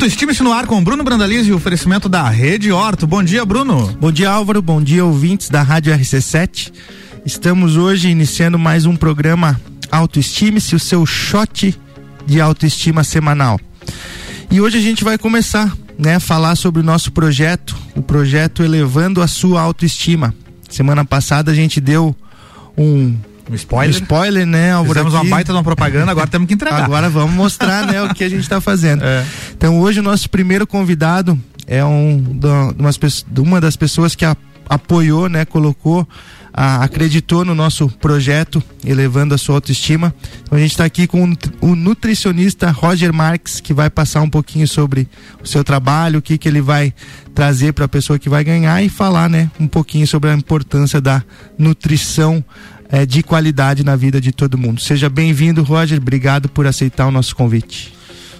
Autoestime-se no ar com Bruno Brandaliz e oferecimento da Rede Horto. Bom dia, Bruno. Bom dia, Álvaro. Bom dia, ouvintes da Rádio RC7. Estamos hoje iniciando mais um programa Autoestime-se, o seu shot de autoestima semanal. E hoje a gente vai começar, né, a falar sobre o nosso projeto, o projeto Elevando a Sua Autoestima. Semana passada a gente deu um um spoiler. Um spoiler, né, Álvaro? Fizemos aqui. uma baita de uma propaganda, agora temos que entregar. Agora vamos mostrar, né, o que a gente está fazendo. É. Então, hoje o nosso primeiro convidado é um, de uma das pessoas que a, apoiou, né, colocou a, acreditou no nosso projeto, elevando a sua autoestima. Então a gente está aqui com o nutricionista Roger Marques, que vai passar um pouquinho sobre o seu trabalho, o que, que ele vai trazer para a pessoa que vai ganhar e falar né, um pouquinho sobre a importância da nutrição é, de qualidade na vida de todo mundo. Seja bem-vindo, Roger. Obrigado por aceitar o nosso convite.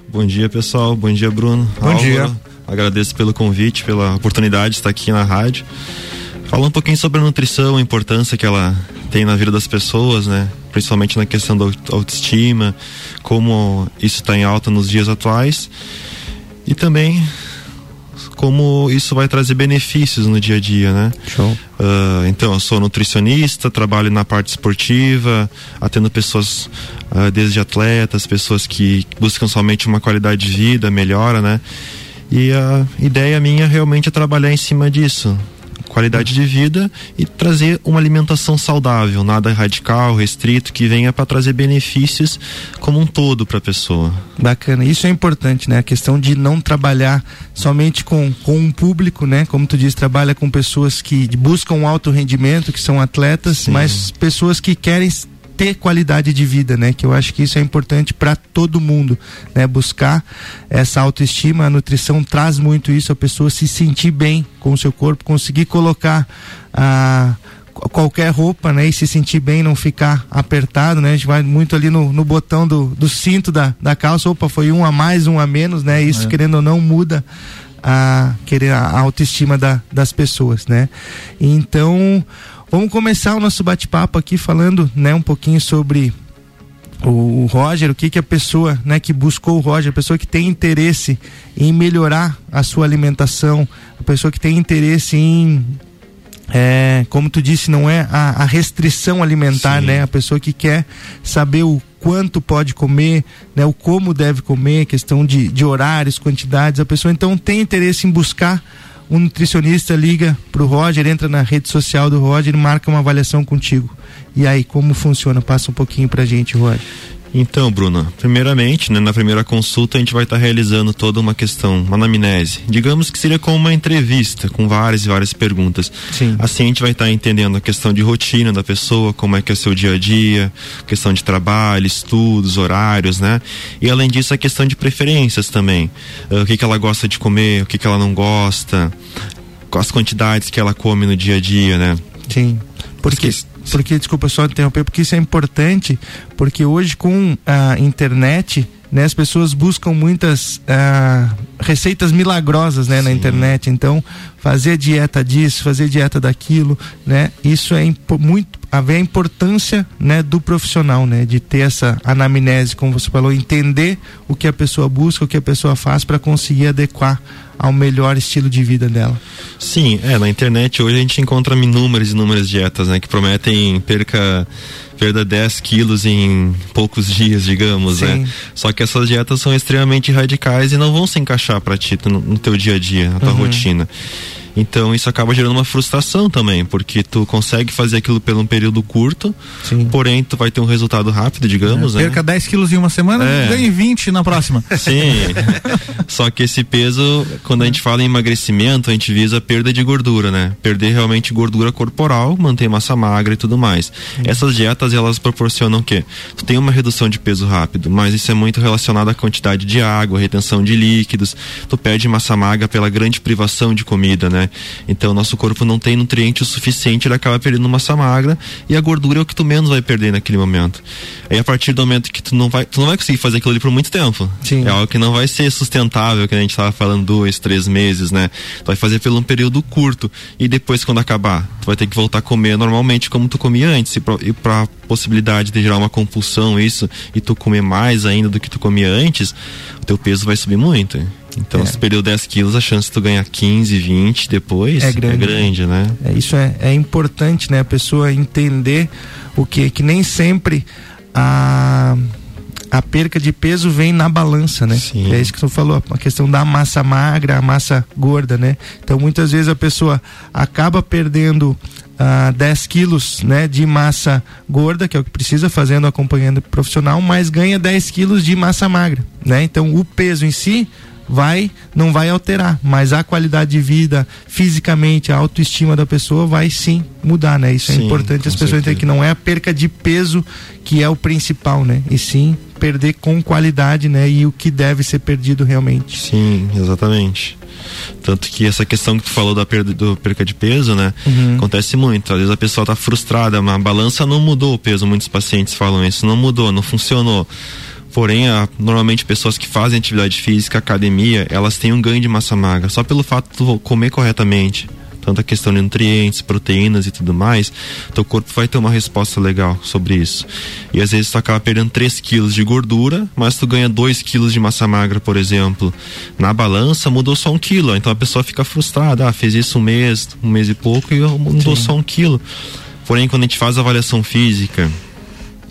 Bom dia, pessoal. Bom dia, Bruno. Bom Álvaro. dia. Agradeço pelo convite, pela oportunidade de estar aqui na rádio. Falar um pouquinho sobre a nutrição, a importância que ela tem na vida das pessoas, né? Principalmente na questão da autoestima, como isso está em alta nos dias atuais. E também como isso vai trazer benefícios no dia a dia, né? Show. Uh, então, eu sou nutricionista, trabalho na parte esportiva, atendo pessoas uh, desde atletas, pessoas que buscam somente uma qualidade de vida, melhora, né? E a ideia minha realmente é trabalhar em cima disso, qualidade de vida e trazer uma alimentação saudável, nada radical, restrito, que venha para trazer benefícios como um todo para a pessoa. Bacana, isso é importante, né? A questão de não trabalhar somente com, com um público, né? Como tu diz, trabalha com pessoas que buscam alto rendimento, que são atletas, Sim. mas pessoas que querem ter qualidade de vida, né? Que eu acho que isso é importante para todo mundo, né? Buscar essa autoestima, a nutrição traz muito isso, a pessoa se sentir bem com o seu corpo, conseguir colocar a qualquer roupa, né? E se sentir bem, não ficar apertado, né? A gente vai muito ali no, no botão do, do cinto da, da calça, opa, foi um a mais, um a menos, né? Isso, é. querendo ou não, muda a, querer a autoestima da, das pessoas, né? Então, Vamos começar o nosso bate-papo aqui falando, né, um pouquinho sobre o, Roger, o que que a pessoa, né, que buscou o Roger, a pessoa que tem interesse em melhorar a sua alimentação, a pessoa que tem interesse em é, como tu disse, não é a, a restrição alimentar, Sim. né? A pessoa que quer saber o quanto pode comer, né? O como deve comer, questão de, de horários, quantidades. A pessoa então tem interesse em buscar um nutricionista liga pro Roger, entra na rede social do Roger e marca uma avaliação contigo. E aí, como funciona? Passa um pouquinho pra gente, Roger. Então, Bruna, primeiramente, né, na primeira consulta a gente vai estar tá realizando toda uma questão, uma anamnese. Digamos que seria como uma entrevista, com várias e várias perguntas. Sim. Assim a gente vai estar tá entendendo a questão de rotina da pessoa, como é que é o seu dia a dia, questão de trabalho, estudos, horários, né? E além disso, a questão de preferências também. Uh, o que, que ela gosta de comer, o que, que ela não gosta, as quantidades que ela come no dia a dia, né? Sim. Porque porque, desculpa só interromper, porque isso é importante, porque hoje com a internet, né, as pessoas buscam muitas uh, receitas milagrosas, né, na internet. Então, fazer dieta disso, fazer dieta daquilo, né, isso é muito haver a importância, né, do profissional, né, de ter essa anamnese, como você falou, entender o que a pessoa busca, o que a pessoa faz para conseguir adequar ao melhor estilo de vida dela. Sim, é, na internet hoje a gente encontra inúmeras e inúmeras dietas, né, que prometem perca perda 10 quilos em poucos dias, digamos, né? Sim. né? Só que essas dietas são extremamente radicais e não vão se encaixar para ti no, no, teu dia a dia, na tua uhum. rotina. Então isso acaba gerando uma frustração também, porque tu consegue fazer aquilo por um período curto, Sim. porém tu vai ter um resultado rápido, digamos, é, né? Perca 10 quilos em uma semana, é. ganhe 20 na próxima. Sim. Só que esse peso, quando a gente fala em emagrecimento, a gente visa perda de gordura, né? Perder realmente gordura corporal, manter massa magra e tudo mais. Essas dietas, elas proporcionam o quê? Tu tem uma redução de peso rápido, mas isso é muito relacionado à quantidade de água, retenção de líquidos. Tu perde massa magra pela grande privação de comida, né? Né? Então nosso corpo não tem nutriente o suficiente, ele acaba perdendo massa magra e a gordura é o que tu menos vai perder naquele momento. Aí a partir do momento que tu não vai, tu não vai conseguir fazer aquilo ali por muito tempo. Sim. É algo que não vai ser sustentável, que a gente estava falando dois, três meses, né? Tu vai fazer pelo um período curto e depois quando acabar, tu vai ter que voltar a comer normalmente como tu comia antes e para possibilidade de gerar uma compulsão isso e tu comer mais ainda do que tu comia antes, o teu peso vai subir muito. Então, é. se perdeu 10 quilos, a chance de tu ganhar 15, 20 depois é grande, é grande né? É, isso é, é importante, né? A pessoa entender o que que nem sempre a a perca de peso vem na balança, né? Sim. É isso que você falou, a questão da massa magra, a massa gorda, né? Então muitas vezes a pessoa acaba perdendo uh, 10 quilos né, de massa gorda, que é o que precisa fazendo acompanhando profissional, mas ganha 10 quilos de massa magra. Né? Então o peso em si vai não vai alterar, mas a qualidade de vida, fisicamente, a autoestima da pessoa vai sim mudar, né? Isso é sim, é importante as pessoas entenderem que não é a perca de peso que é o principal, né? E sim perder com qualidade, né? E o que deve ser perdido realmente. Sim, exatamente. Tanto que essa questão que tu falou da perda, do perca de peso, né? Uhum. Acontece muito. Às vezes a pessoa tá frustrada, a balança não mudou o peso, muitos pacientes falam isso, não mudou, não funcionou. Porém, a, normalmente pessoas que fazem atividade física, academia, elas têm um ganho de massa magra, só pelo fato de comer corretamente tanto a questão de nutrientes, proteínas e tudo mais, teu corpo vai ter uma resposta legal sobre isso. E às vezes tu acaba perdendo 3 quilos de gordura, mas tu ganha 2 quilos de massa magra, por exemplo. Na balança mudou só um quilo, então a pessoa fica frustrada, ah, fez isso um mês, um mês e pouco e mudou Sim. só um quilo. Porém, quando a gente faz a avaliação física,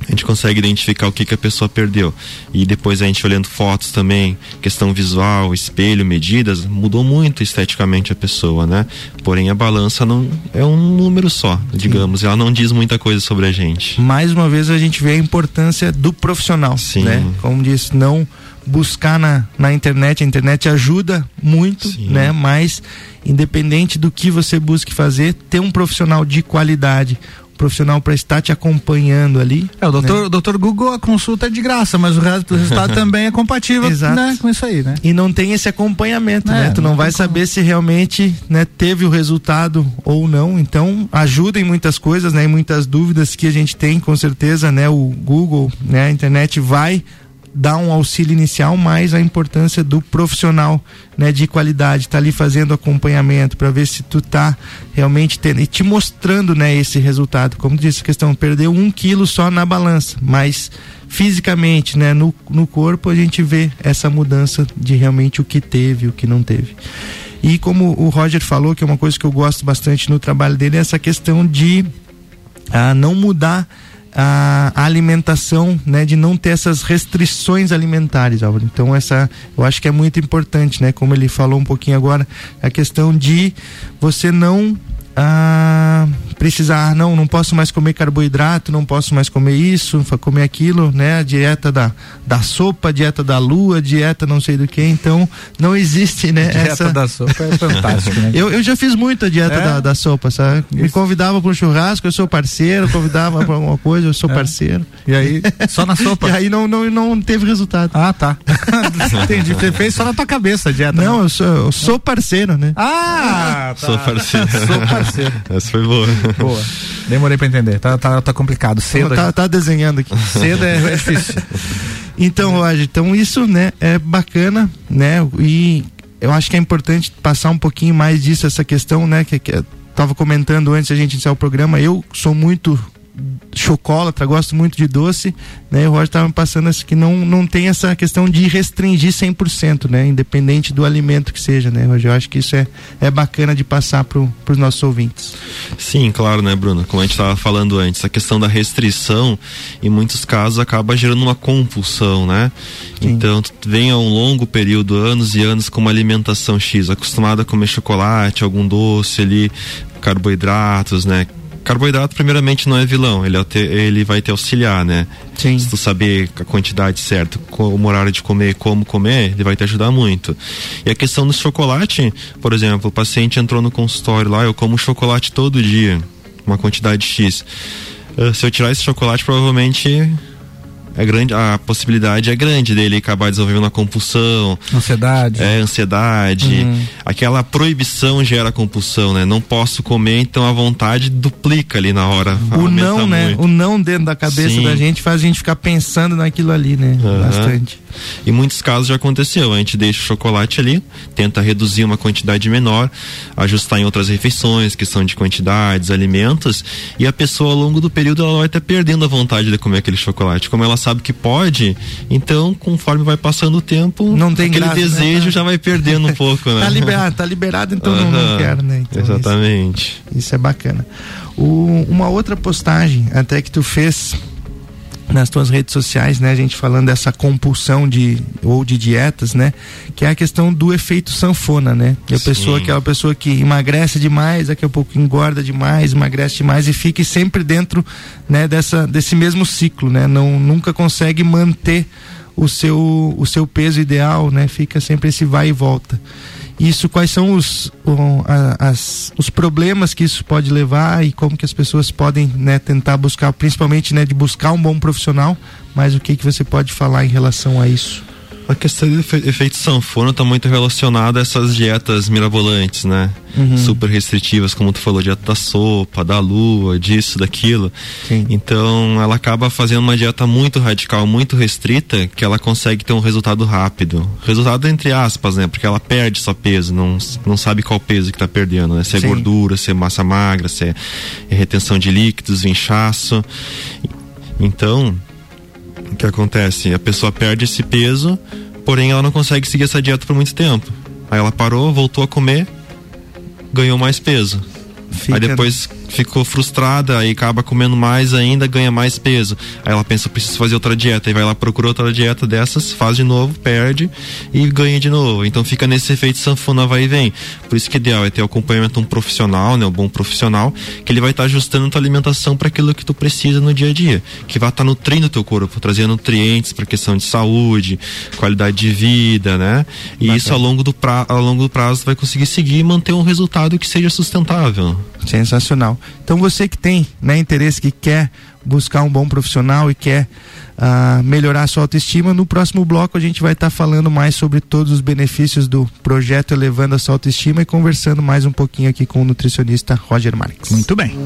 a gente consegue identificar o que, que a pessoa perdeu. E depois a gente olhando fotos também, questão visual, espelho, medidas, mudou muito esteticamente a pessoa, né? Porém a balança não é um número só, digamos, Sim. ela não diz muita coisa sobre a gente. Mais uma vez a gente vê a importância do profissional, Sim. né? Como disse, não buscar na, na internet, a internet ajuda muito, Sim. né? Mas independente do que você busque fazer, ter um profissional de qualidade, profissional para estar te acompanhando ali. É, o doutor, né? doutor Google a consulta é de graça, mas o resultado também é compatível né, com isso aí, né? E não tem esse acompanhamento, é, né? Tu não, não vai saber como. se realmente né, teve o resultado ou não. Então, ajuda em muitas coisas, né? Em muitas dúvidas que a gente tem, com certeza, né? O Google, né? A internet vai dar um auxílio inicial, mas a importância do profissional, né, de qualidade, tá ali fazendo acompanhamento para ver se tu tá realmente tendo e te mostrando, né, esse resultado. Como disse a questão, perdeu um quilo só na balança, mas fisicamente, né, no, no corpo a gente vê essa mudança de realmente o que teve, o que não teve. E como o Roger falou, que é uma coisa que eu gosto bastante no trabalho dele, é essa questão de ah, não mudar a, alimentação, né, de não ter essas restrições alimentares, Álvaro. Então essa, eu acho que é muito importante, né, como ele falou um pouquinho agora, a questão de você não ah, precisar, não, não posso mais comer carboidrato, não posso mais comer isso, comer aquilo, né? A dieta da, da sopa, dieta da lua, dieta não sei do que, então não existe, né? Dieta essa... da sopa é fantástico, né? eu, eu já fiz muito a dieta é? da, da sopa, sabe? Isso. Me convidava para um churrasco, eu sou parceiro, convidava para alguma coisa, eu sou é. parceiro. E aí, só na sopa? e aí não, não, não teve resultado. Ah, tá. Entendi. Você fez só na tua cabeça a dieta. Não, né? eu, sou, eu sou parceiro, né? Ah, tá. Sou parceiro. sou parceiro. Essa foi boa. Boa. Demorei pra entender. Tá, tá, tá complicado. Cedo. Tá, tá desenhando aqui. Cedo é, é difícil. Então, Roger, então isso, né, é bacana, né? E eu acho que é importante passar um pouquinho mais disso, essa questão, né? Que, que tava comentando antes a gente iniciar o programa. Eu sou muito chocolatra, gosto muito de doce, né? O Roger estava passando assim, que não, não tem essa questão de restringir 100%, né? Independente do alimento que seja, né, Roger? Eu acho que isso é, é bacana de passar para os nossos ouvintes. Sim, claro, né, Bruno? Como a gente estava falando antes, a questão da restrição, em muitos casos, acaba gerando uma compulsão, né? Sim. Então, vem a um longo período, anos e anos, com uma alimentação X, acostumado a comer chocolate, algum doce ali, carboidratos, né? Carboidrato primeiramente não é vilão, ele, é ele vai te auxiliar, né? Sim. Se tu saber a quantidade certa, o horário de comer, como comer, ele vai te ajudar muito. E a questão do chocolate, por exemplo, o paciente entrou no consultório lá, eu como chocolate todo dia, uma quantidade X. Uh, se eu tirar esse chocolate, provavelmente é grande, a possibilidade é grande dele acabar desenvolvendo uma compulsão. Ansiedade. É, ansiedade. Uhum. Aquela proibição gera compulsão, né? Não posso comer, então a vontade duplica ali na hora. O não, né? muito. O não dentro da cabeça Sim. da gente faz a gente ficar pensando naquilo ali, né? Uhum. Bastante. Em muitos casos já aconteceu. A gente deixa o chocolate ali, tenta reduzir uma quantidade menor, ajustar em outras refeições, questão de quantidades, alimentos, e a pessoa ao longo do período ela vai estar perdendo a vontade de comer aquele chocolate. Como ela sabe que pode, então conforme vai passando o tempo, não tem aquele graça, né? desejo né? já vai perdendo um pouco, né? tá liberado, tá liberado, então uhum, não, não quero, né? Então, exatamente. Isso, isso, é bacana. O, uma outra postagem até que tu fez nas tuas redes sociais, né, a gente falando dessa compulsão de ou de dietas, né, que é a questão do efeito sanfona, né? Que a Sim. pessoa que é uma pessoa que emagrece demais, daqui a pouco engorda demais, emagrece demais e fica sempre dentro, né, dessa desse mesmo ciclo, né? Não nunca consegue manter o seu o seu peso ideal, né? Fica sempre esse vai e volta isso quais são os, a, as, os problemas que isso pode levar e como que as pessoas podem né, tentar buscar, principalmente né, de buscar um bom profissional, mas o que, que você pode falar em relação a isso? A questão do efeito sanfona está muito relacionada a essas dietas mirabolantes, né? Uhum. Super restritivas, como tu falou, dieta da sopa, da lua, disso, daquilo. Sim. Então, ela acaba fazendo uma dieta muito radical, muito restrita, que ela consegue ter um resultado rápido. Resultado entre aspas, né? Porque ela perde só peso, não, não sabe qual peso que está perdendo, né? Se é Sim. gordura, se é massa magra, se é retenção de líquidos, inchaço. Então, que acontece? A pessoa perde esse peso, porém ela não consegue seguir essa dieta por muito tempo. Aí ela parou, voltou a comer, ganhou mais peso. Fica... Aí depois ficou frustrada, aí acaba comendo mais ainda, ganha mais peso. Aí ela pensa, preciso fazer outra dieta. Aí vai lá, procura outra dieta dessas, faz de novo, perde e ganha de novo. Então fica nesse efeito sanfona vai e vem. Por isso que o ideal é ter o acompanhamento um profissional, né? Um bom profissional, que ele vai estar tá ajustando a tua alimentação para aquilo que tu precisa no dia a dia. Que vai estar tá nutrindo o teu corpo, trazendo nutrientes para questão de saúde, qualidade de vida, né? E Bacana. isso ao longo, do pra, ao longo do prazo tu vai conseguir seguir e manter um resultado que seja sustentável. Sensacional. Então você que tem né, interesse, que quer buscar um bom profissional e quer uh, melhorar a sua autoestima, no próximo bloco a gente vai estar tá falando mais sobre todos os benefícios do projeto Elevando a Sua Autoestima e conversando mais um pouquinho aqui com o nutricionista Roger Marques. Muito bem.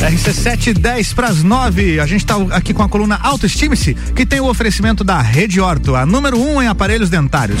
RC7 10 para as 9. A gente está aqui com a coluna Autoestime-se, que tem o oferecimento da Rede Orto, a número 1 um em aparelhos dentários.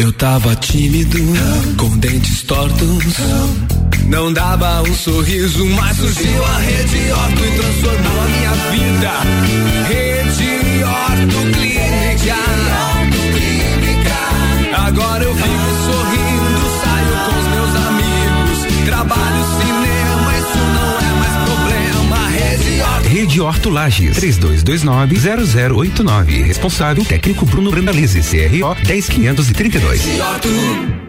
Eu tava tímido, com dentes tortos. Não dava um sorriso, mas surgiu a Rede Orto e transformou a minha vida. Rede Orto Clínica. Agora eu vivo sorrindo, saio com os meus amigos, trabalho cinema, isso não é mais problema. Rede Orto. Rede Orto Lages, 3229-0089. Responsável técnico Bruno Brandalize, CRO 10532.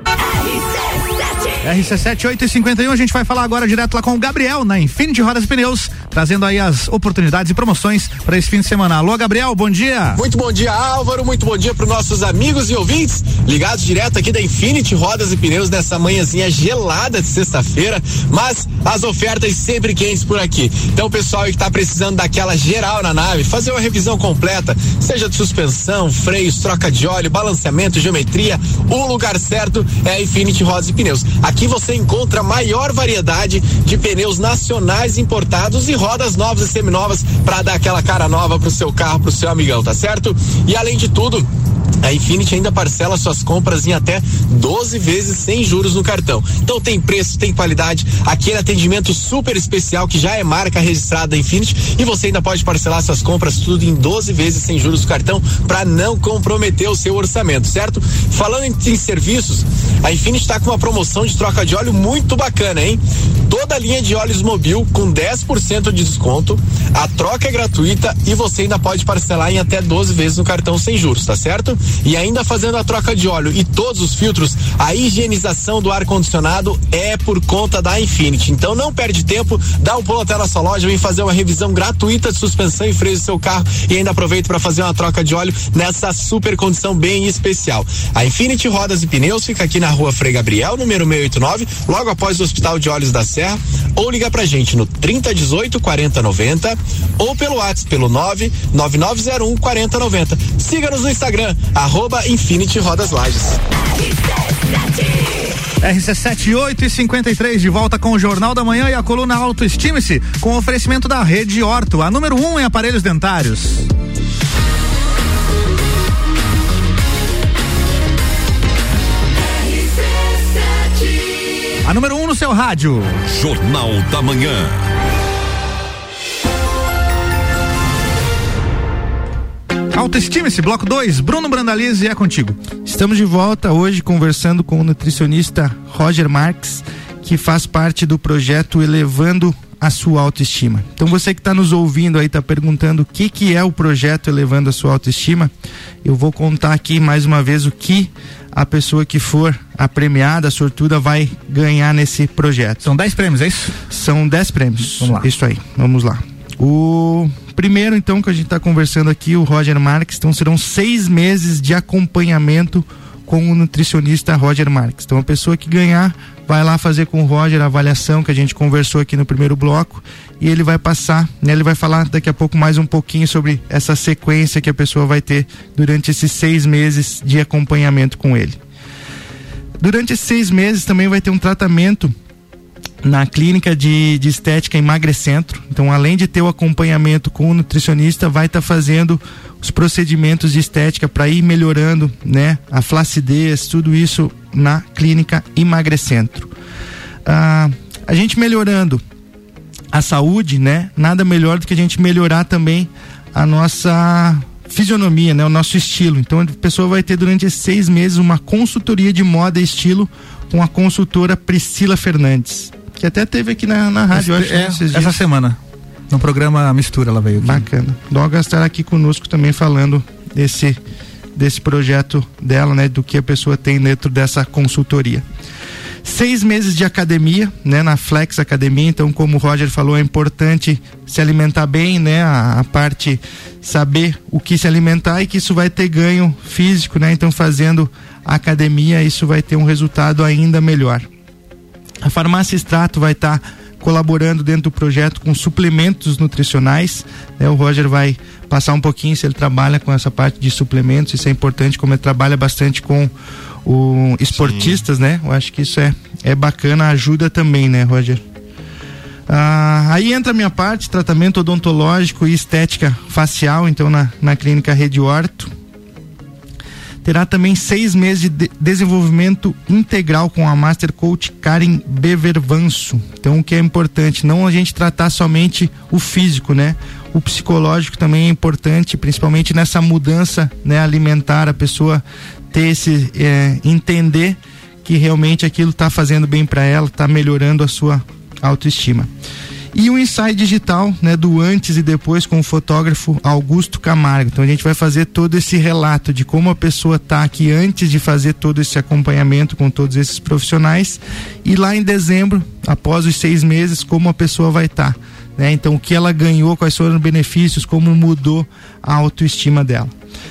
Rede Orto. RC7 851, a gente vai falar agora direto lá com o Gabriel na Infinity Rodas e Pneus, trazendo aí as oportunidades e promoções para esse fim de semana. Alô, Gabriel, bom dia. Muito bom dia, Álvaro. Muito bom dia para nossos amigos e ouvintes ligados direto aqui da Infinity Rodas e Pneus nessa manhãzinha gelada de sexta-feira, mas as ofertas sempre quentes por aqui. Então, pessoal que está precisando daquela geral na nave, fazer uma revisão completa, seja de suspensão, freios, troca de óleo, balanceamento, geometria, o lugar certo é a Infinity Rodas e Pneus. Aqui você encontra maior variedade de pneus nacionais importados e rodas novas e seminovas para dar aquela cara nova pro seu carro, pro seu amigão, tá certo? E além de tudo, a Infinity ainda parcela suas compras em até 12 vezes sem juros no cartão. Então tem preço, tem qualidade, aquele atendimento super especial que já é marca registrada da Infinity e você ainda pode parcelar suas compras tudo em 12 vezes sem juros no cartão para não comprometer o seu orçamento, certo? Falando em, em serviços, a Infinity está com uma promoção de troca de óleo muito bacana, hein? Toda a linha de óleos Mobil com 10% de desconto, a troca é gratuita e você ainda pode parcelar em até 12 vezes no cartão sem juros, tá certo? E ainda fazendo a troca de óleo e todos os filtros, a higienização do ar condicionado é por conta da Infinity. Então não perde tempo, dá um pulo até a nossa loja, vem fazer uma revisão gratuita de suspensão e freio do seu carro e ainda aproveita para fazer uma troca de óleo nessa super condição bem especial. A Infinity Rodas e Pneus fica aqui na rua Frei Gabriel, número 689, logo após o Hospital de Olhos da Serra, ou liga pra gente no 3018 4090 ou pelo WhatsApp pelo 99901 4090. Siga-nos no Instagram, arroba Infinity Rodas Lages. RC7 8 e 53 de volta com o Jornal da Manhã e a coluna Autoestime-se com oferecimento da Rede Orto, a número 1 um em aparelhos dentários. A número 1 um no seu rádio. Jornal da Manhã. Autoestime-se, bloco 2, Bruno Brandalize é contigo. Estamos de volta hoje conversando com o nutricionista Roger Marques, que faz parte do projeto Elevando a sua autoestima. Então você que está nos ouvindo aí está perguntando o que que é o projeto Elevando a sua autoestima, eu vou contar aqui mais uma vez o que a pessoa que for a premiada, a sortuda vai ganhar nesse projeto. São 10 prêmios, é isso? São 10 prêmios. Vamos lá. Isso aí. Vamos lá. O primeiro, então, que a gente está conversando aqui, o Roger Marques, então serão seis meses de acompanhamento com o nutricionista Roger Marques. Então, a pessoa que ganhar vai lá fazer com o Roger a avaliação que a gente conversou aqui no primeiro bloco e ele vai passar, né, ele vai falar daqui a pouco mais um pouquinho sobre essa sequência que a pessoa vai ter durante esses seis meses de acompanhamento com ele. Durante esses seis meses também vai ter um tratamento na clínica de, de estética Emagrecentro. Então, além de ter o acompanhamento com o nutricionista, vai estar tá fazendo os procedimentos de estética para ir melhorando, né, a flacidez, tudo isso na clínica Emagrecentro. Ah, a gente melhorando a saúde, né, nada melhor do que a gente melhorar também a nossa fisionomia, né, o nosso estilo. Então, a pessoa vai ter durante esses seis meses uma consultoria de moda e estilo com a consultora Priscila Fernandes que até teve aqui na, na rádio, Este, acho, é, essa semana. No programa Mistura ela veio aqui. Bacana. Doga estará aqui conosco também falando desse, desse projeto dela, né? Do que a pessoa tem dentro dessa consultoria. Seis meses de academia, né? Na Flex Academia, então como o Roger falou, é importante se alimentar bem, né? A, a parte saber o que se alimentar e que isso vai ter ganho físico, né? Então fazendo academia, isso vai ter um resultado ainda melhor. A farmácia Extrato vai estar tá colaborando dentro do projeto com suplementos nutricionais. Né? O Roger vai passar um pouquinho se ele trabalha com essa parte de suplementos. Isso é importante, como ele trabalha bastante com o esportistas, Sim. né? Eu acho que isso é, é bacana, ajuda também, né, Roger? Ah, aí entra a minha parte, tratamento odontológico e estética facial, então na, na clínica Rede Horto terá também seis meses de, de desenvolvimento integral com a Master Coach Karen Bevervanso. Então, o que é importante, não a gente tratar somente o físico, né? O psicológico também é importante, principalmente nessa mudança né, alimentar, a pessoa ter esse é, entender que realmente aquilo está fazendo bem para ela, está melhorando a sua autoestima e o ensaio digital, né, do antes e depois com o fotógrafo Augusto Camargo. Então a gente vai fazer todo esse relato de como a pessoa está aqui antes de fazer todo esse acompanhamento com todos esses profissionais e lá em dezembro, após os seis meses, como a pessoa vai estar. Tá, né? Então o que ela ganhou, quais foram os benefícios, como mudou a autoestima dela.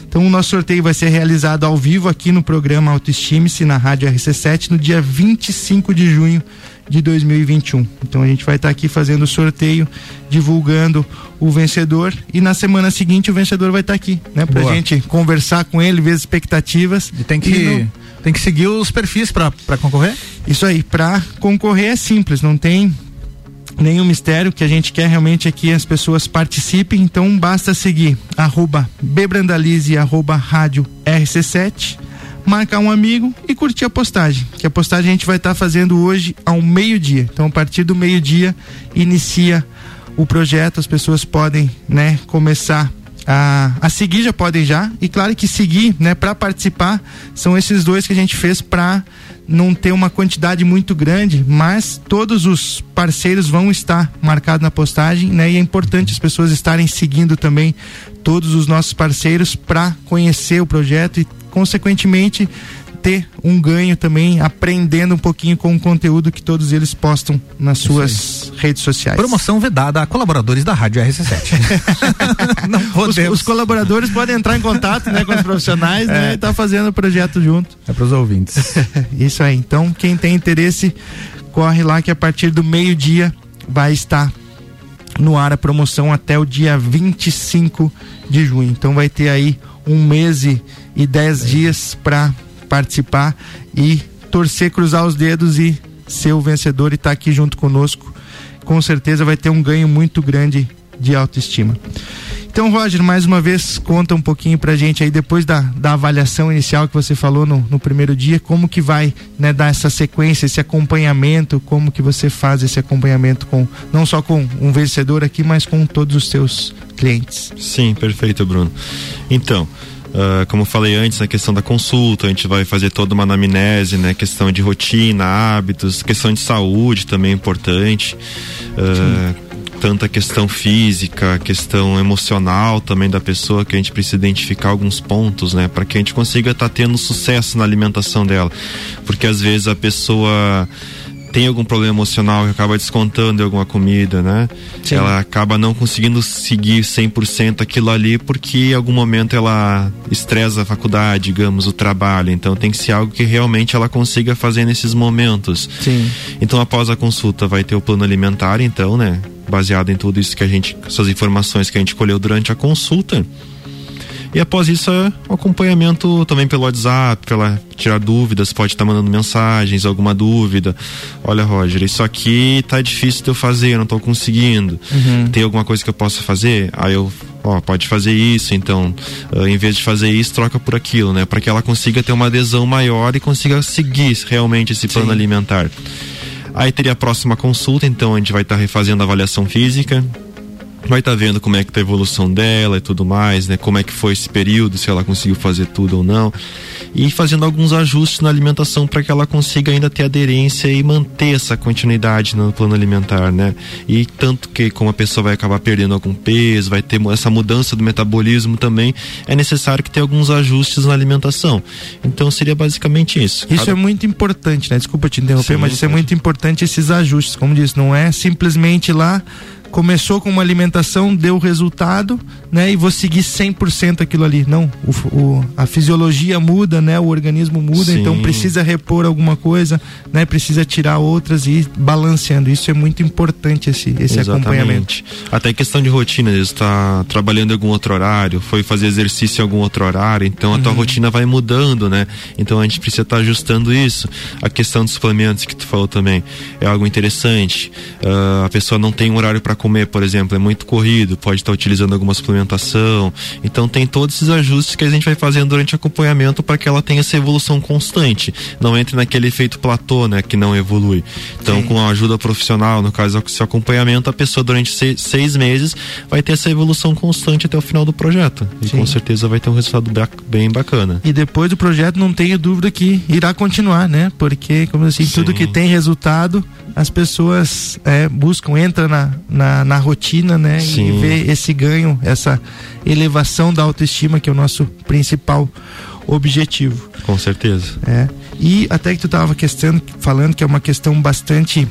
Então o nosso sorteio vai ser realizado ao vivo aqui no programa Autoestime-se na Rádio RC7 no dia 25 de junho de 2021. Então a gente vai estar tá aqui fazendo o sorteio, divulgando o vencedor e na semana seguinte o vencedor vai estar tá aqui, né? Pra Boa. gente conversar com ele, ver as expectativas. E tem que, e no... tem que seguir os perfis para concorrer? Isso aí, para concorrer é simples, não tem nenhum mistério que a gente quer realmente é que as pessoas participem, então basta seguir arroba bebrandalize arroba rádio RC7 marcar um amigo e curtir a postagem. Que a postagem a gente vai estar tá fazendo hoje ao meio-dia. Então, a partir do meio-dia, inicia o projeto, as pessoas podem, né, começar a, a seguir já podem já. E claro que seguir, né, para participar, são esses dois que a gente fez para não ter uma quantidade muito grande, mas todos os parceiros vão estar marcados na postagem, né? E é importante as pessoas estarem seguindo também todos os nossos parceiros para conhecer o projeto e consequentemente ter um ganho também aprendendo um pouquinho com o conteúdo que todos eles postam nas suas redes sociais. Promoção vedada a colaboradores da Rádio RC7. Não os, os, colaboradores podem entrar em contato né, com os profissionais né, é. né, e tá fazendo o projeto junto. É para os ouvintes. Isso aí. Então, quem tem interesse, corre lá que a partir do meio-dia vai estar no ar a promoção até o dia 25 de junho. Então vai ter aí um mês e, dez dias para participar e torcer, cruzar os dedos e ser o vencedor e estar tá aqui junto conosco. Com certeza vai ter um ganho muito grande de autoestima. Então, Roger, mais uma vez, conta um pouquinho pra gente aí, depois da, da avaliação inicial que você falou no, no primeiro dia, como que vai né, dar essa sequência, esse acompanhamento, como que você faz esse acompanhamento com, não só com um vencedor aqui, mas com todos os seus clientes. Sim, perfeito, Bruno. Então, Uh, como falei antes, na questão da consulta, a gente vai fazer toda uma anamnese, né? Questão de rotina, hábitos, questão de saúde também é importante. Uh, tanto a questão física, a questão emocional também da pessoa, que a gente precisa identificar alguns pontos, né? Para que a gente consiga estar tá tendo sucesso na alimentação dela. Porque às vezes a pessoa tem algum problema emocional que acaba descontando em alguma comida, né? Sim. Ela acaba não conseguindo seguir 100% aquilo ali porque em algum momento ela estressa a faculdade, digamos, o trabalho. Então tem que ser algo que realmente ela consiga fazer nesses momentos. Sim. Então após a consulta vai ter o plano alimentar, então, né? Baseado em tudo isso que a gente, essas informações que a gente colheu durante a consulta e após isso, é o acompanhamento também pelo WhatsApp, pela tirar dúvidas, pode estar tá mandando mensagens, alguma dúvida. Olha, Roger, isso aqui tá difícil de eu fazer, eu não tô conseguindo. Uhum. Tem alguma coisa que eu possa fazer? Aí eu ó, pode fazer isso, então, uh, em vez de fazer isso, troca por aquilo, né? Para que ela consiga ter uma adesão maior e consiga seguir realmente esse plano Sim. alimentar. Aí teria a próxima consulta, então a gente vai estar tá refazendo a avaliação física, vai estar tá vendo como é que tá a evolução dela e tudo mais, né? Como é que foi esse período, se ela conseguiu fazer tudo ou não. E fazendo alguns ajustes na alimentação para que ela consiga ainda ter aderência e manter essa continuidade no plano alimentar, né? E tanto que como a pessoa vai acabar perdendo algum peso, vai ter essa mudança do metabolismo também, é necessário que tenha alguns ajustes na alimentação. Então seria basicamente isso. Isso Cada... é muito importante, né? Desculpa te interromper, Sim, mas isso é muito importante esses ajustes, como disse, não é simplesmente lá começou com uma alimentação, deu resultado, né? E vou seguir 100% aquilo ali. Não, o, o, a fisiologia muda, né? O organismo muda, Sim. então precisa repor alguma coisa, né? Precisa tirar outras e ir balanceando. Isso é muito importante esse, esse acompanhamento. Até questão de rotina, você está trabalhando em algum outro horário, foi fazer exercício em algum outro horário, então a uhum. tua rotina vai mudando, né? Então a gente precisa estar tá ajustando isso. A questão dos suplementos que tu falou também é algo interessante. Uh, a pessoa não tem um horário para comer, por exemplo, é muito corrido, pode estar utilizando alguma suplementação. Então tem todos esses ajustes que a gente vai fazendo durante o acompanhamento para que ela tenha essa evolução constante. Não entre naquele efeito platô, né, que não evolui. Então, Sim. com a ajuda profissional, no caso seu acompanhamento, a pessoa durante seis, seis, meses vai ter essa evolução constante até o final do projeto. E Sim. com certeza vai ter um resultado bem bacana. E depois do projeto, não tenho dúvida que irá continuar, né? Porque, como assim, Sim. tudo que tem resultado, as pessoas é, buscam, entra na, na na, rotina, né? Sim. E ver esse ganho, essa elevação da autoestima, que é o nosso principal objetivo. Com certeza. É. E até que tu estava falando que é uma questão bastante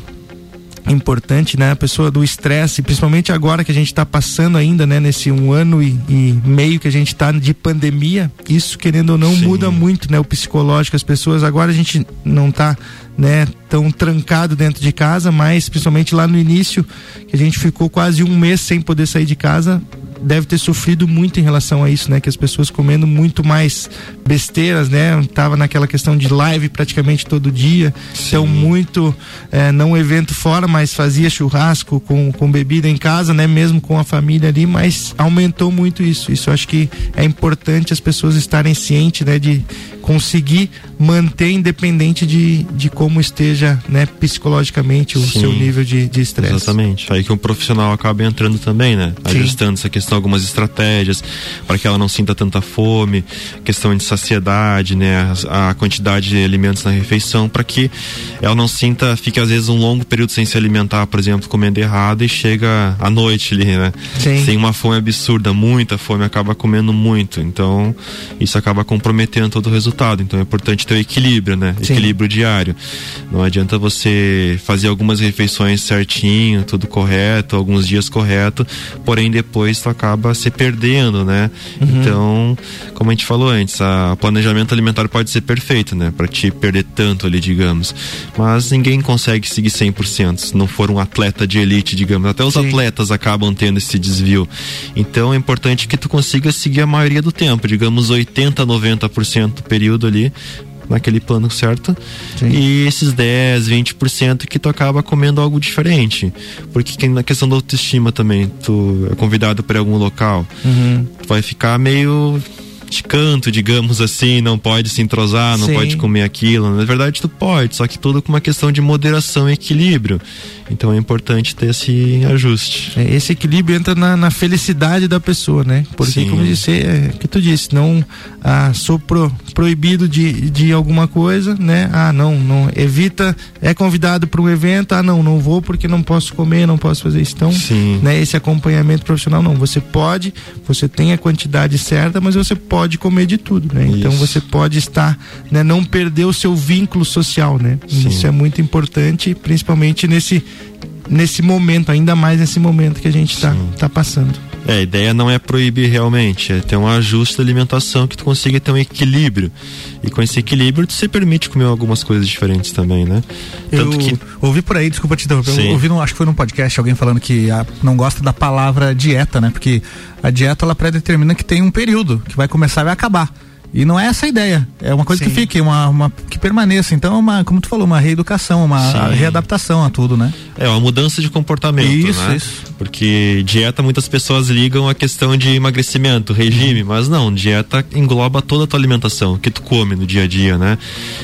importante, né? A pessoa do estresse, principalmente agora que a gente está passando ainda, né? Nesse um ano e, e meio que a gente está de pandemia, isso querendo ou não Sim. muda muito, né? O psicológico, as pessoas agora a gente não está né, tão trancado dentro de casa, mas principalmente lá no início, que a gente ficou quase um mês sem poder sair de casa, deve ter sofrido muito em relação a isso, né? Que as pessoas comendo muito mais besteiras, né? Tava naquela questão de live praticamente todo dia, Sim. então muito, é, não evento fora, mas fazia churrasco com, com bebida em casa, né? Mesmo com a família ali, mas aumentou muito isso. Isso acho que é importante as pessoas estarem cientes, né? De conseguir manter independente de, de como esteja, né, psicologicamente o Sim. seu nível de de estresse. Exatamente. Aí que um profissional acaba entrando também, né? Sim. Ajustando essa questão, algumas estratégias para que ela não sinta tanta fome, questão de saciedade, né? A, a quantidade de alimentos na refeição, para que ela não sinta, fique às vezes um longo período sem se alimentar, por exemplo, comendo errado e chega à noite ali, né? Sim. Sem uma fome absurda, muita fome, acaba comendo muito. Então, isso acaba comprometendo todo o resultado. Então, é importante ter o equilíbrio, né? Sim. Equilíbrio diário. Não adianta você fazer algumas refeições certinho, tudo correto, alguns dias correto, porém depois tu acaba se perdendo, né? Então, como a gente falou antes, o planejamento alimentar pode ser perfeito, né? Pra te perder tanto ali, digamos. Mas ninguém consegue seguir 100%, se não for um atleta de elite, digamos. Até os Sim. atletas acabam tendo esse desvio. Então, é importante que tu consiga seguir a maioria do tempo, digamos 80, 90% do período ali, naquele plano certo. Sim. E esses 10, 20% que tu acaba comendo algo diferente. Porque que na questão da autoestima também, tu é convidado para algum local, Uhum. tu vai ficar meio de canto, digamos assim, não pode se entrosar, não Sim. pode comer aquilo. Na verdade, tu pode, só que tudo com uma questão de moderação e equilíbrio. Então é importante ter esse ajuste. É, esse equilíbrio entra na, na felicidade da pessoa, né? Porque, Sim. como disse, é que tu disse, não ah, sou pro- proibido de, de alguma coisa, né? Ah, não, não, evita, é convidado para um evento, ah, não, não vou porque não posso comer, não posso fazer isso. Então, Sim. né, esse acompanhamento profissional, não, você pode, você tem a quantidade certa, mas você pode comer de tudo, né? Então, você pode estar, né, não perder o seu vínculo social, né? Sim. Isso é muito importante, principalmente nesse nesse momento, ainda mais nesse momento que a gente está tá passando. É, a ideia não é proibir realmente, é ter um ajuste da alimentação que tu consiga ter um equilíbrio. E com esse equilíbrio tu se permite comer algumas coisas diferentes também, né? Eu Tanto que ouvi por aí, desculpa te interromper, eu ouvi, num- acho que foi num podcast alguém falando que ah, não gosta da palavra dieta, né? Porque a dieta ela predetermina que tem um período que vai começar e vai acabar. E não é essa a ideia. É uma coisa Sim. que fique, uma, uma que permaneça. Então, é uma, como tu falou, uma reeducação, uma Sim. readaptação a tudo, né? é uma mudança de comportamento, Isso, né? isso. Porque dieta muitas pessoas ligam a questão de emagrecimento, regime, mas não, dieta engloba toda a tua alimentação, o que tu come no dia a dia, né?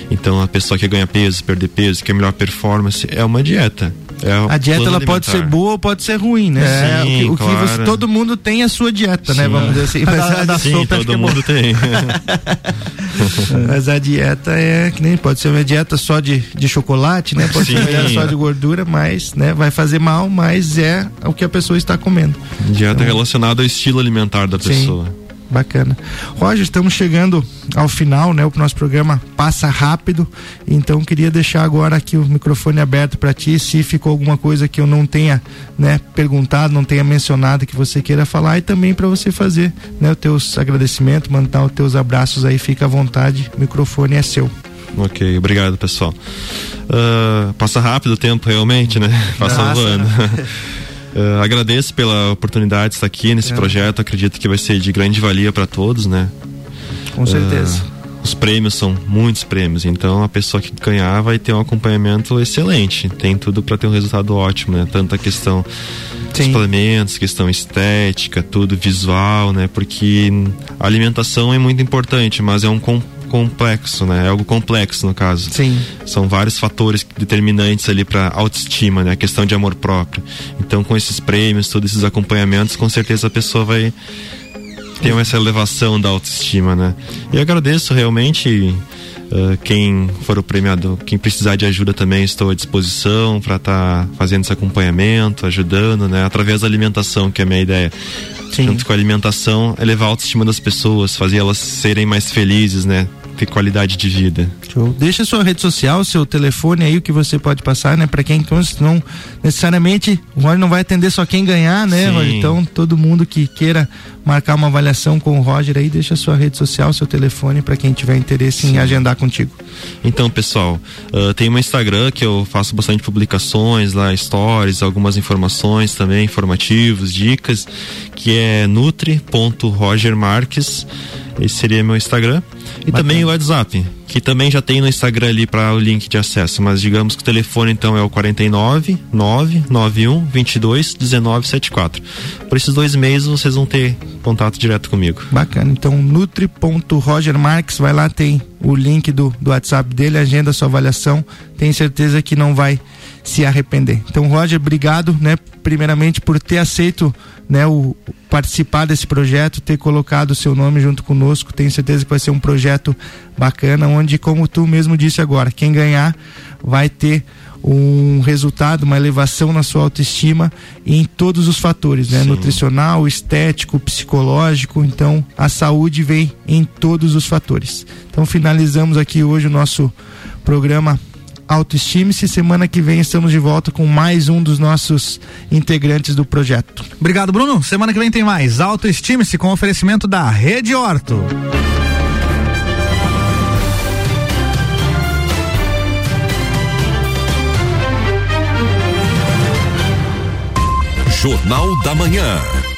Então a pessoa que ganha peso, perder peso, que é melhor performance, é uma dieta. É A dieta ela pode ser boa ou pode ser ruim, né? É, o que, sim, o que claro. você- todo mundo tem a sua dieta, né? Sim. Vamos dizer assim. Mas, Da- a, da Sim, sopa, acho que é todo mundo tem. mas a dieta é que nem pode ser uma dieta só de, de chocolate, né? Pode ser uma Sim. dieta só de gordura, mas né, vai fazer mal, mas é o que a pessoa está comendo. dieta relacionada ao estilo alimentar da Sim. pessoa. Bacana. Roger, estamos chegando ao final, né? O nosso programa passa rápido, então queria deixar agora aqui o microfone aberto para ti, se ficou alguma coisa que eu não tenha, né, perguntado, não tenha mencionado que você queira falar e também para você fazer, né, os teus agradecimentos, mandar os teus abraços aí, fica à vontade, o microfone é seu. Ok, obrigado pessoal. Ah, passa rápido o tempo realmente, né? Passa Passa. voando. Ah, agradeço pela oportunidade de estar aqui nesse É. projeto. Acredito que vai ser de grande valia para todos, né? Com certeza. Ah, os prêmios são muitos prêmios, então a pessoa que ganhar vai ter um acompanhamento excelente. Tem tudo para ter um resultado ótimo, né? Tanto a questão dos Sim. suplementos, questão estética, tudo visual, né? Porque a alimentação é muito importante, mas é um com- complexo, né? É algo complexo no caso. Sim. São vários fatores determinantes ali para autoestima, né? A questão de amor próprio. Então, com esses prêmios, todos esses acompanhamentos, com certeza a pessoa vai ter essa elevação da autoestima, né? E agradeço realmente ah, quem for o premiado, quem precisar de ajuda também estou à disposição para estar fazendo esse acompanhamento, ajudando, né? Através da alimentação, que é a minha ideia. Sim. Junto com a alimentação, elevar a autoestima das pessoas, fazer elas serem mais felizes, né? Ter qualidade de vida. Show. Deixa sua rede social, seu telefone aí, o que você pode passar, né? Pra quem então, não necessariamente o Roger não vai atender só quem ganhar, né, Sim. Roger? Então, todo mundo que queira marcar uma avaliação com o Roger aí, deixa sua rede social, seu telefone pra quem tiver interesse em agendar contigo. Então, pessoal, ah, tem um Instagram que eu faço bastante publicações lá, stories, algumas informações também, informativos, dicas, que é nutri.rogermarques. Esse seria meu Instagram. E Bacana. também o WhatsApp, que também já tem no Instagram ali para o link de acesso, mas digamos que o telefone então é o 49 991 22 19 74. Por esses dois meses vocês vão ter contato direto comigo. Bacana. Então nutri.rogermarques, vai lá tem o link do, do WhatsApp dele, agenda sua avaliação. Tenho certeza que não vai se arrepender. Então, Roger, obrigado, né, primeiramente por ter aceito, né, o participar desse projeto, ter colocado o seu nome junto conosco. Tenho certeza que vai ser um projeto bacana, onde, como tu mesmo disse agora, quem ganhar vai ter um resultado, uma elevação na sua autoestima em todos os fatores, né? Sim. Nutricional, estético, psicológico. Então, a saúde vem em todos os fatores. Então, finalizamos aqui hoje o nosso programa autoestime-se. Semana que vem estamos de volta com mais um dos nossos integrantes do projeto. Obrigado, Bruno. Semana que vem tem mais. Autoestime-se com oferecimento da Rede Horto. Jornal da Manhã.